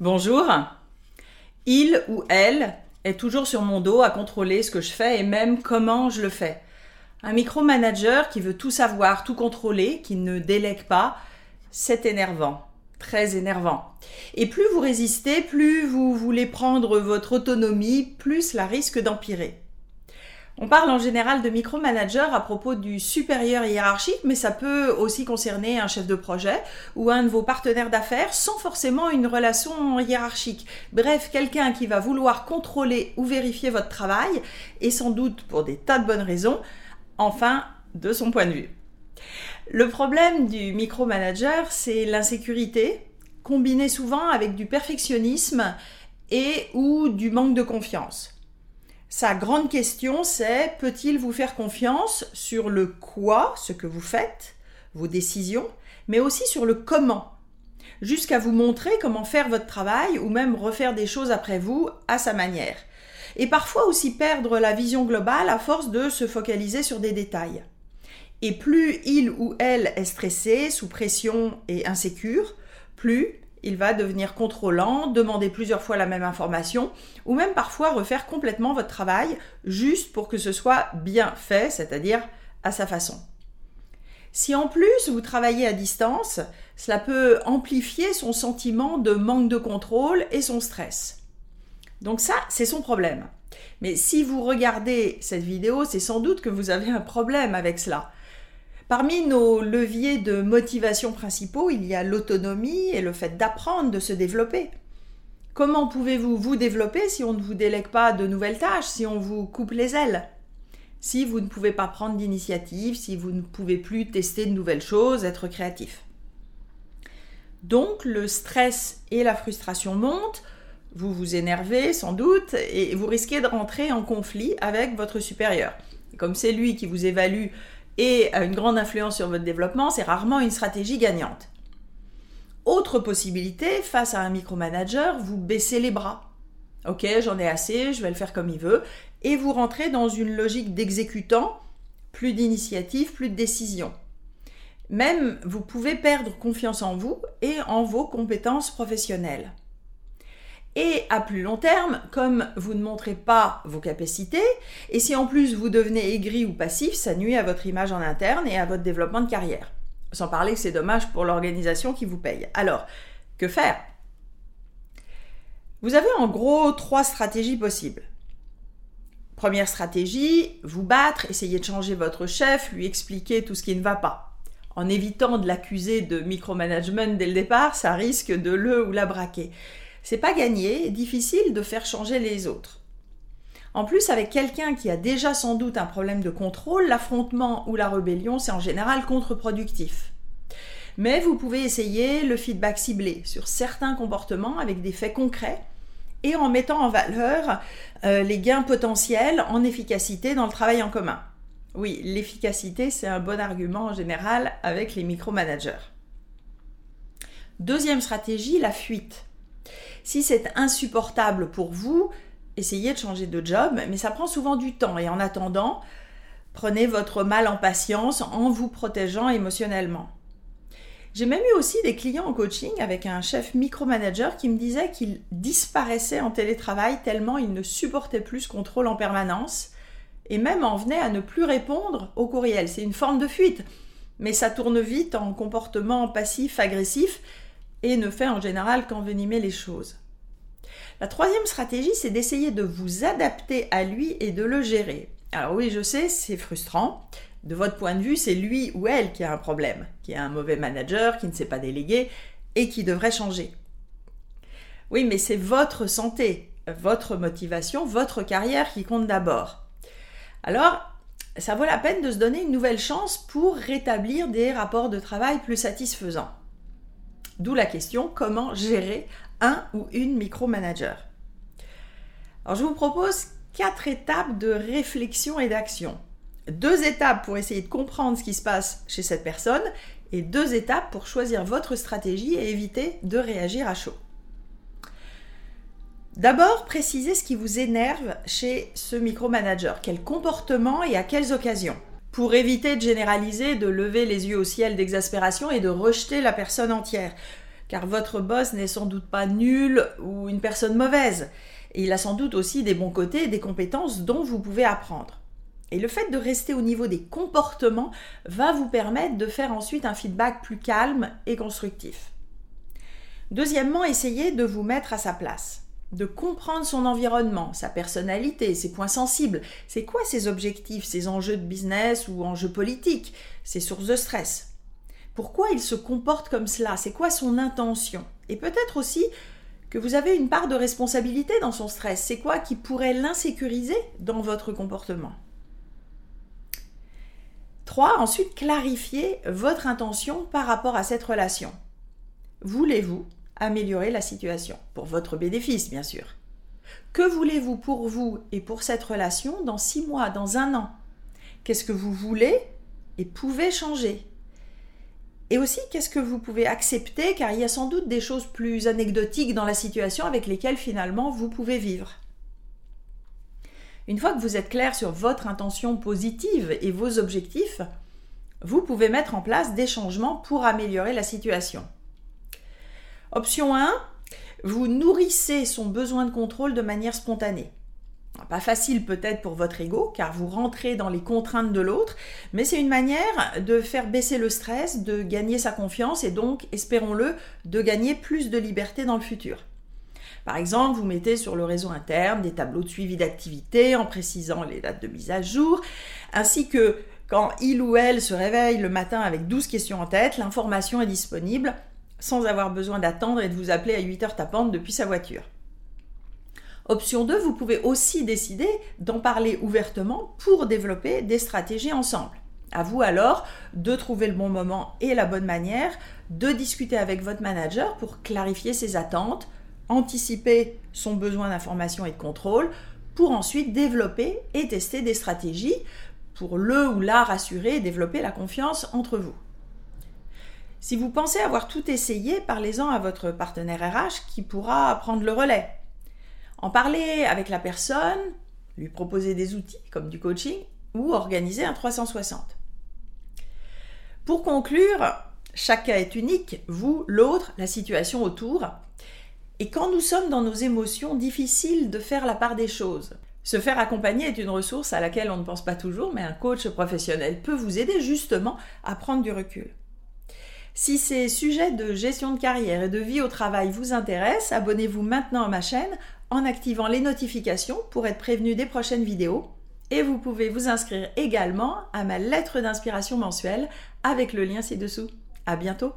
Bonjour. Il ou elle est toujours sur mon dos à contrôler ce que je fais et même comment je le fais. Un micromanager qui veut tout savoir, tout contrôler, qui ne délègue pas, c'est énervant, très énervant. Et plus vous résistez, plus vous voulez prendre votre autonomie, plus la risque d'empirer. On parle en général de micromanager à propos du supérieur hiérarchique, mais ça peut aussi concerner un chef de projet ou un de vos partenaires d'affaires sans forcément une relation hiérarchique. Bref, quelqu'un qui va vouloir contrôler ou vérifier votre travail, et sans doute pour des tas de bonnes raisons, enfin, de son point de vue. Le problème du micromanager, c'est l'insécurité, combinée souvent avec du perfectionnisme et ou du manque de confiance. Sa grande question, c'est peut-il vous faire confiance sur le quoi, ce que vous faites, vos décisions, mais aussi sur le comment, jusqu'à vous montrer comment faire votre travail ou même refaire des choses après vous à sa manière. Et parfois aussi perdre la vision globale à force de se focaliser sur des détails. Et plus il ou elle est stressé, sous pression et insécure, plus il va devenir contrôlant, demander plusieurs fois la même information, ou même parfois refaire complètement votre travail juste pour que ce soit bien fait, c'est-à-dire à sa façon. Si en plus vous travaillez à distance, cela peut amplifier son sentiment de manque de contrôle et son stress. Donc ça, c'est son problème. Mais si vous regardez cette vidéo, c'est sans doute que vous avez un problème avec cela. Parmi nos leviers de motivation principaux, il y a l'autonomie et le fait d'apprendre, de se développer. Comment pouvez-vous vous développer si on ne vous délègue pas de nouvelles tâches, si on vous coupe les ailes? Si vous ne pouvez pas prendre d'initiative, si vous ne pouvez plus tester de nouvelles choses, être créatif. Donc le stress et la frustration montent, vous vous énervez sans doute et vous risquez de rentrer en conflit avec votre supérieur. Comme c'est lui qui vous évalue et a une grande influence sur votre développement, c'est rarement une stratégie gagnante. Autre possibilité, face à un micromanager, vous baissez les bras. Ok, j'en ai assez, je vais le faire comme il veut, et vous rentrez dans une logique d'exécutant, plus d'initiative, plus de décision. Même vous pouvez perdre confiance en vous et en vos compétences professionnelles. Et à plus long terme, comme vous ne montrez pas vos capacités, et si en plus vous devenez aigri ou passif, ça nuit à votre image en interne et à votre développement de carrière. Sans parler que c'est dommage pour l'organisation qui vous paye. Alors, que faire? Vous avez en gros trois stratégies possibles. Première stratégie, vous battre, essayer de changer votre chef, lui expliquer tout ce qui ne va pas. En évitant de l'accuser de micromanagement dès le départ, ça risque de le ou la braquer c'est pas gagné, difficile de faire changer les autres. En plus, avec quelqu'un qui a déjà sans doute un problème de contrôle, l'affrontement ou la rébellion, c'est en général contre-productif. Mais vous pouvez essayer le feedback ciblé sur certains comportements avec des faits concrets et en mettant en valeur euh, les gains potentiels en efficacité dans le travail en commun. Oui, l'efficacité, c'est un bon argument en général avec les micromanagers. Deuxième stratégie, la fuite. Si c'est insupportable pour vous, essayez de changer de job, mais ça prend souvent du temps et en attendant, prenez votre mal en patience en vous protégeant émotionnellement. J'ai même eu aussi des clients en coaching avec un chef micromanager qui me disait qu'il disparaissait en télétravail tellement il ne supportait plus ce contrôle en permanence et même en venait à ne plus répondre aux courriels. C'est une forme de fuite, mais ça tourne vite en comportement passif-agressif et ne fait en général qu'envenimer les choses. La troisième stratégie, c'est d'essayer de vous adapter à lui et de le gérer. Alors oui, je sais, c'est frustrant. De votre point de vue, c'est lui ou elle qui a un problème, qui a un mauvais manager, qui ne sait pas déléguer et qui devrait changer. Oui, mais c'est votre santé, votre motivation, votre carrière qui compte d'abord. Alors, ça vaut la peine de se donner une nouvelle chance pour rétablir des rapports de travail plus satisfaisants. D'où la question comment gérer un ou une micromanager. Alors je vous propose quatre étapes de réflexion et d'action. Deux étapes pour essayer de comprendre ce qui se passe chez cette personne et deux étapes pour choisir votre stratégie et éviter de réagir à chaud. D'abord, précisez ce qui vous énerve chez ce micromanager, quel comportement et à quelles occasions, pour éviter de généraliser, de lever les yeux au ciel d'exaspération et de rejeter la personne entière. car votre boss n'est sans doute pas nul ou une personne mauvaise. Et il a sans doute aussi des bons côtés et des compétences dont vous pouvez apprendre. Et le fait de rester au niveau des comportements va vous permettre de faire ensuite un feedback plus calme et constructif. Deuxièmement, essayez de vous mettre à sa place, de comprendre son environnement, sa personnalité, ses points sensibles. C'est quoi ses objectifs, ses enjeux de business ou enjeux politiques, ses sources de stress Pourquoi il se comporte comme cela? C'est quoi son intention? Et peut-être aussi que vous avez une part de responsabilité dans son stress. C'est quoi qui pourrait l'insécuriser dans votre comportement? 3. Ensuite, clarifiez votre intention par rapport à cette relation. Voulez-vous améliorer la situation Pour votre bénéfice, bien sûr. Que voulez-vous pour vous et pour cette relation dans six mois, dans un an? Qu'est-ce que vous voulez et pouvez changer? Et aussi, qu'est-ce que vous pouvez accepter car il y a sans doute des choses plus anecdotiques dans la situation avec lesquelles finalement vous pouvez vivre. Une fois que vous êtes clair sur votre intention positive et vos objectifs, vous pouvez mettre en place des changements pour améliorer la situation. Option 1, vous nourrissez son besoin de contrôle de manière spontanée. Pas facile peut-être pour votre ego, car vous rentrez dans les contraintes de l'autre, mais c'est une manière de faire baisser le stress, de gagner sa confiance et donc, espérons-le, de gagner plus de liberté dans le futur. Par exemple, vous mettez sur le réseau interne des tableaux de suivi d'activité en précisant les dates de mise à jour, ainsi que quand il ou elle se réveille le matin avec 12 questions en tête, l'information est disponible sans avoir besoin d'attendre et de vous appeler à 8 heures tapantes depuis sa voiture. Option 2, vous pouvez aussi décider d'en parler ouvertement pour développer des stratégies ensemble. À vous alors de trouver le bon moment et la bonne manière de discuter avec votre manager pour clarifier ses attentes, anticiper son besoin d'information et de contrôle pour ensuite développer et tester des stratégies pour le ou la rassurer et développer la confiance entre vous. Si vous pensez avoir tout essayé, parlez-en à votre partenaire RH qui pourra prendre le relais. En parler avec la personne, lui proposer des outils comme du coaching ou organiser un 360. Pour conclure, chaque cas est unique, vous, l'autre, la situation autour, et quand nous sommes dans nos émotions, difficile de faire la part des choses. Se faire accompagner est une ressource à laquelle on ne pense pas toujours, mais un coach professionnel peut vous aider justement à prendre du recul. Si ces sujets de gestion de carrière et de vie au travail vous intéressent, abonnez-vous maintenant à ma chaîne en activant les notifications pour être prévenu des prochaines vidéos. Et vous pouvez vous inscrire également à ma lettre d'inspiration mensuelle avec le lien ci-dessous. À bientôt!